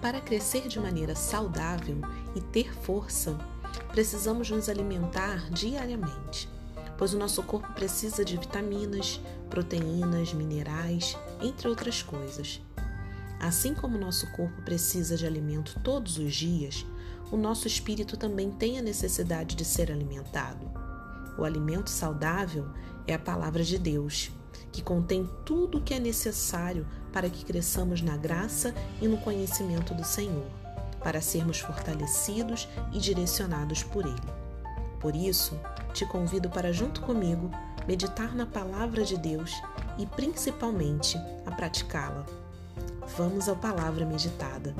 Para crescer de maneira saudável e ter força, precisamos nos alimentar diariamente, pois o nosso corpo precisa de vitaminas, proteínas, minerais, entre outras coisas. Assim como o nosso corpo precisa de alimento todos os dias, o nosso espírito também tem a necessidade de ser alimentado. O alimento saudável é a palavra de Deus, que contém tudo o que é necessário para que cresçamos na graça e no conhecimento do Senhor, para sermos fortalecidos e direcionados por Ele. Por isso, te convido para, junto comigo, meditar na palavra de Deus e, principalmente, a praticá-la. Vamos à palavra meditada.